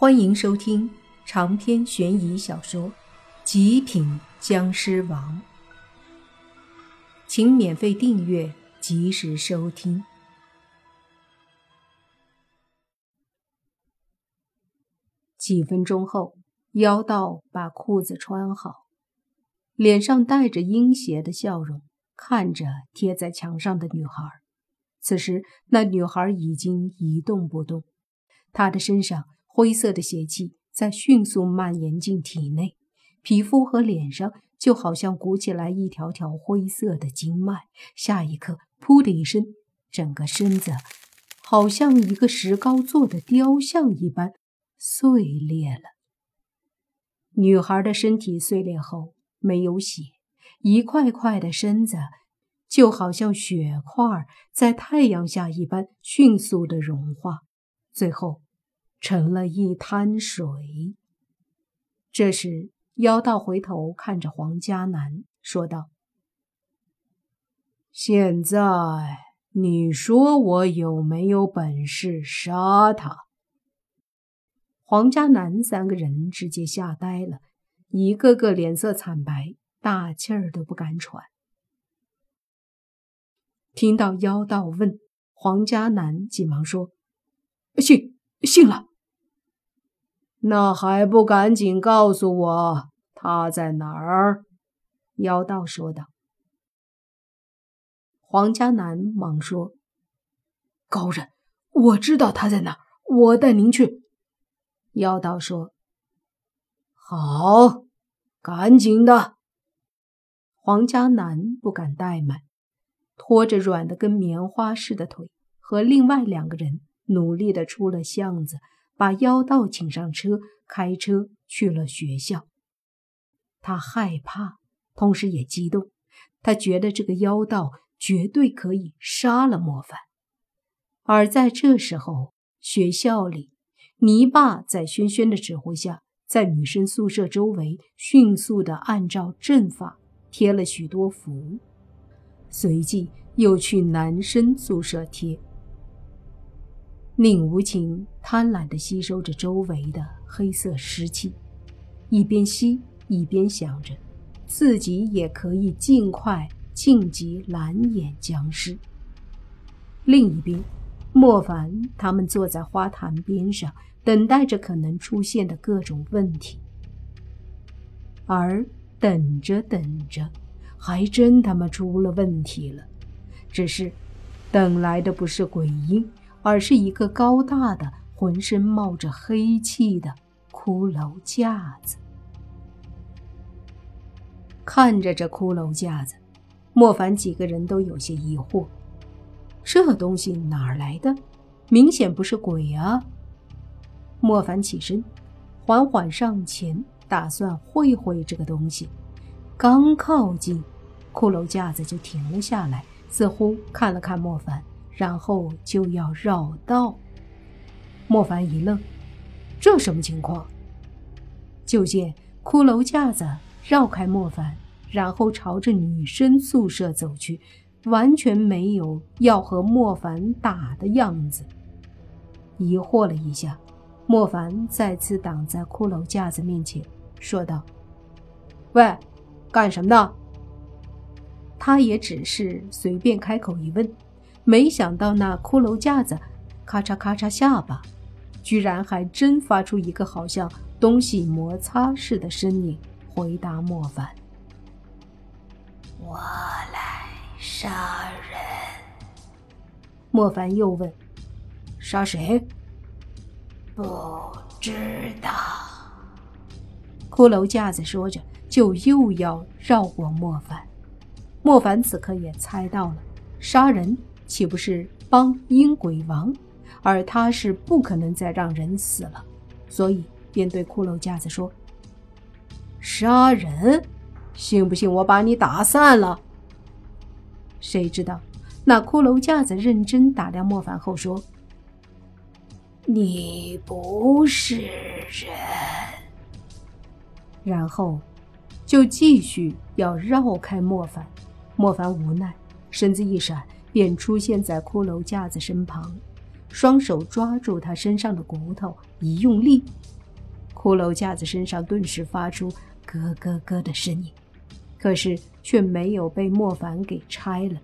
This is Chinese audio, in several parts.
欢迎收听长篇悬疑小说《极品僵尸王》，请免费订阅，及时收听。几分钟后，妖道把裤子穿好，脸上带着阴邪的笑容，看着贴在墙上的女孩。此时，那女孩已经一动不动，她的身上。灰色的邪气在迅速蔓延进体内，皮肤和脸上就好像鼓起来一条条灰色的经脉。下一刻，噗的一声，整个身子好像一个石膏做的雕像一般碎裂了。女孩的身体碎裂后没有血，一块块的身子就好像雪块在太阳下一般迅速的融化，最后。成了一滩水。这时，妖道回头看着黄家南，说道：“现在你说我有没有本事杀他？”黄家南三个人直接吓呆了，一个个脸色惨白，大气儿都不敢喘。听到妖道问，黄家南急忙说：“信，信了。”那还不赶紧告诉我他在哪儿？妖道说道。黄家南忙说：“高人，我知道他在哪儿，我带您去。”妖道说：“好，赶紧的。”黄家南不敢怠慢，拖着软的跟棉花似的腿，和另外两个人努力的出了巷子。把妖道请上车，开车去了学校。他害怕，同时也激动。他觉得这个妖道绝对可以杀了莫凡。而在这时候，学校里，泥巴在轩轩的指挥下，在女生宿舍周围迅速地按照阵法贴了许多符，随即又去男生宿舍贴。宁无情贪婪地吸收着周围的黑色湿气，一边吸一边想着，自己也可以尽快晋级蓝眼僵尸。另一边，莫凡他们坐在花坛边上，等待着可能出现的各种问题。而等着等着，还真他妈出了问题了，只是等来的不是鬼婴。而是一个高大的、浑身冒着黑气的骷髅架子。看着这骷髅架子，莫凡几个人都有些疑惑：这东西哪儿来的？明显不是鬼啊！莫凡起身，缓缓上前，打算会会这个东西。刚靠近，骷髅架子就停了下来，似乎看了看莫凡。然后就要绕道，莫凡一愣，这什么情况？就见骷髅架子绕开莫凡，然后朝着女生宿舍走去，完全没有要和莫凡打的样子。疑惑了一下，莫凡再次挡在骷髅架子面前，说道：“喂，干什么的？”他也只是随便开口一问。没想到那骷髅架子，咔嚓咔嚓下巴，居然还真发出一个好像东西摩擦似的声音，回答莫凡：“我来杀人。”莫凡又问：“杀谁？”不知道。骷髅架子说着，就又要绕过莫凡。莫凡此刻也猜到了，杀人。岂不是帮阴鬼王？而他是不可能再让人死了，所以便对骷髅架子说：“杀人，信不信我把你打散了？”谁知道那骷髅架子认真打量莫凡后说：“你不是人。”然后就继续要绕开莫凡。莫凡无奈，身子一闪。便出现在骷髅架子身旁，双手抓住他身上的骨头，一用力，骷髅架子身上顿时发出咯咯咯的声音，可是却没有被莫凡给拆了。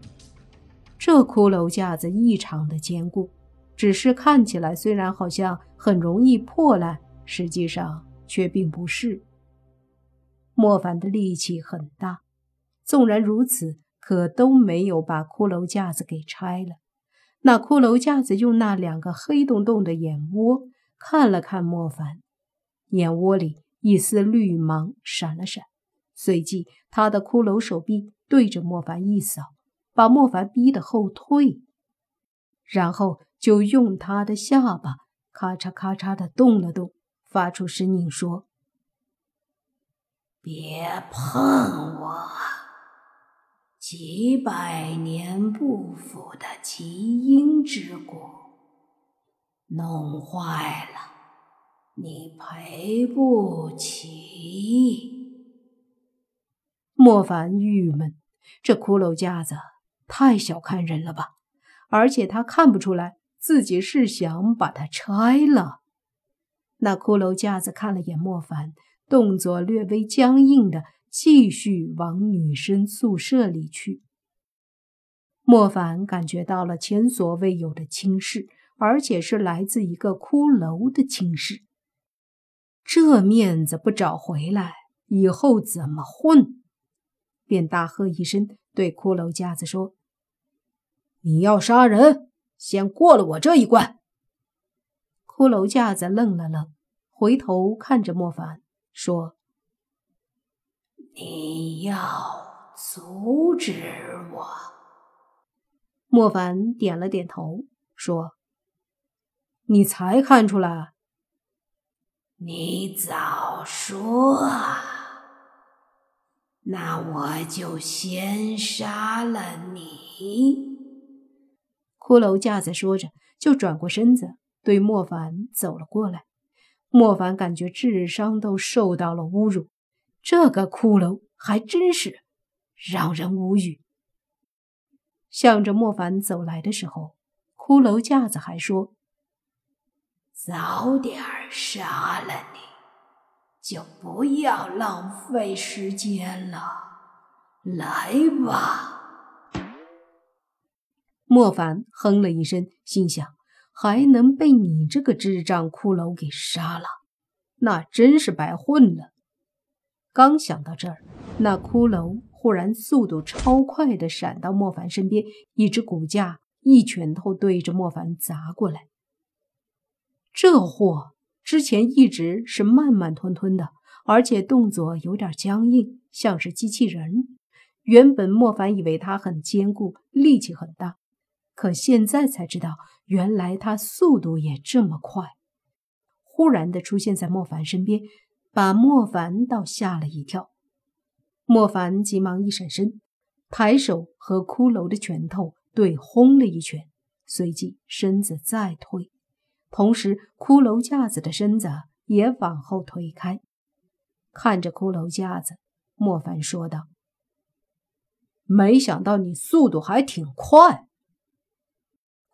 这骷髅架子异常的坚固，只是看起来虽然好像很容易破烂，实际上却并不是。莫凡的力气很大，纵然如此，可都没有把骷髅架子给拆了。那骷髅架子用那两个黑洞洞的眼窝看了看莫凡，眼窝里一丝绿芒闪了闪，随即他的骷髅手臂对着莫凡一扫，把莫凡逼得后退，然后就用他的下巴咔嚓咔嚓的动了动，发出声音说。别碰我！几百年不腐的基因之果，弄坏了你赔不起。莫凡郁闷，这骷髅架子太小看人了吧？而且他看不出来自己是想把它拆了。那骷髅架子看了眼莫凡。动作略微僵硬的，继续往女生宿舍里去。莫凡感觉到了前所未有的轻视，而且是来自一个骷髅的轻视。这面子不找回来，以后怎么混？便大喝一声，对骷髅架子说：“你要杀人，先过了我这一关。”骷髅架子愣了愣，回头看着莫凡。说：“你要阻止我？”莫凡点了点头，说：“你才看出来？你早说啊！那我就先杀了你。”骷髅架子说着，就转过身子，对莫凡走了过来。莫凡感觉智商都受到了侮辱，这个骷髅还真是让人无语。向着莫凡走来的时候，骷髅架子还说：“早点杀了你，就不要浪费时间了。来吧。”莫凡哼了一声，心想。还能被你这个智障骷髅给杀了，那真是白混了。刚想到这儿，那骷髅忽然速度超快的闪到莫凡身边，一只骨架一拳头对着莫凡砸过来。这货之前一直是慢慢吞吞的，而且动作有点僵硬，像是机器人。原本莫凡以为他很坚固，力气很大。可现在才知道，原来他速度也这么快，忽然的出现在莫凡身边，把莫凡倒吓了一跳。莫凡急忙一闪身，抬手和骷髅的拳头对轰了一拳，随即身子再退，同时骷髅架子的身子也往后推开。看着骷髅架子，莫凡说道：“没想到你速度还挺快。”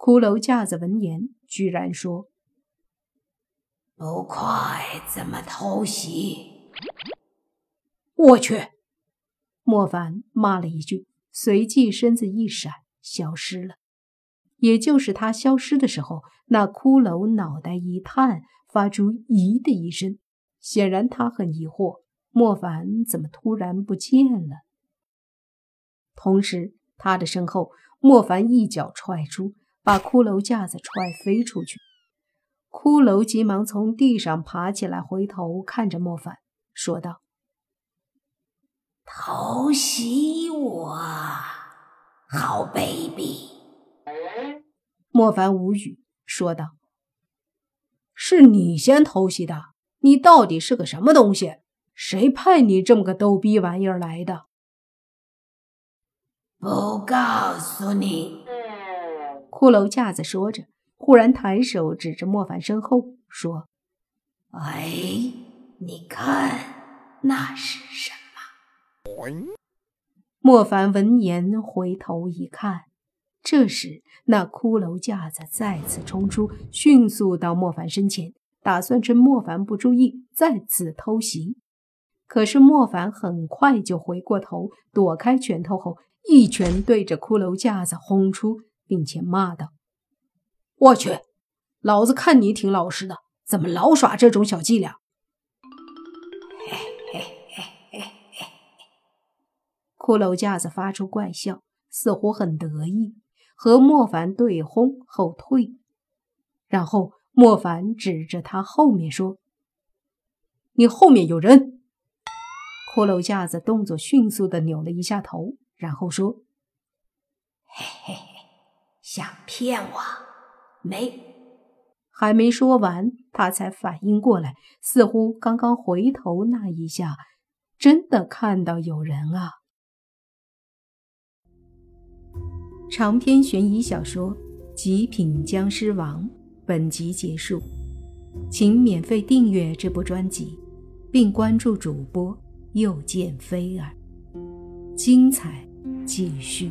骷髅架子闻言，居然说：“不快怎么偷袭？”我去！莫凡骂了一句，随即身子一闪，消失了。也就是他消失的时候，那骷髅脑袋一探，发出“咦”的一声，显然他很疑惑，莫凡怎么突然不见了。同时，他的身后，莫凡一脚踹出。把骷髅架子踹飞出去，骷髅急忙从地上爬起来，回头看着莫凡，说道：“偷袭我，好卑鄙！”莫凡无语，说道：“是你先偷袭的，你到底是个什么东西？谁派你这么个逗逼玩意儿来的？”不告诉你。骷髅架子说着，忽然抬手指着莫凡身后，说：“哎，你看那是什么？”莫凡闻言回头一看，这时，那骷髅架子再次冲出，迅速到莫凡身前，打算趁莫凡不注意再次偷袭。可是莫凡很快就回过头，躲开拳头后，一拳对着骷髅架子轰出，并且骂道：“我去，老子看你挺老实的，怎么老耍这种小伎俩？”！骷髅架子发出怪笑，似乎很得意。和莫凡对轰后退，然后莫凡指着他后面说：“你后面有人。”骷髅架子动作迅速的扭了一下头，然后说：“嘿嘿嘿，想骗我？没。”还没说完，他才反应过来，似乎刚刚回头那一下，真的看到有人啊。长篇悬疑小说《极品僵尸王》本集结束，请免费订阅这部专辑，并关注主播又见菲儿，精彩继续。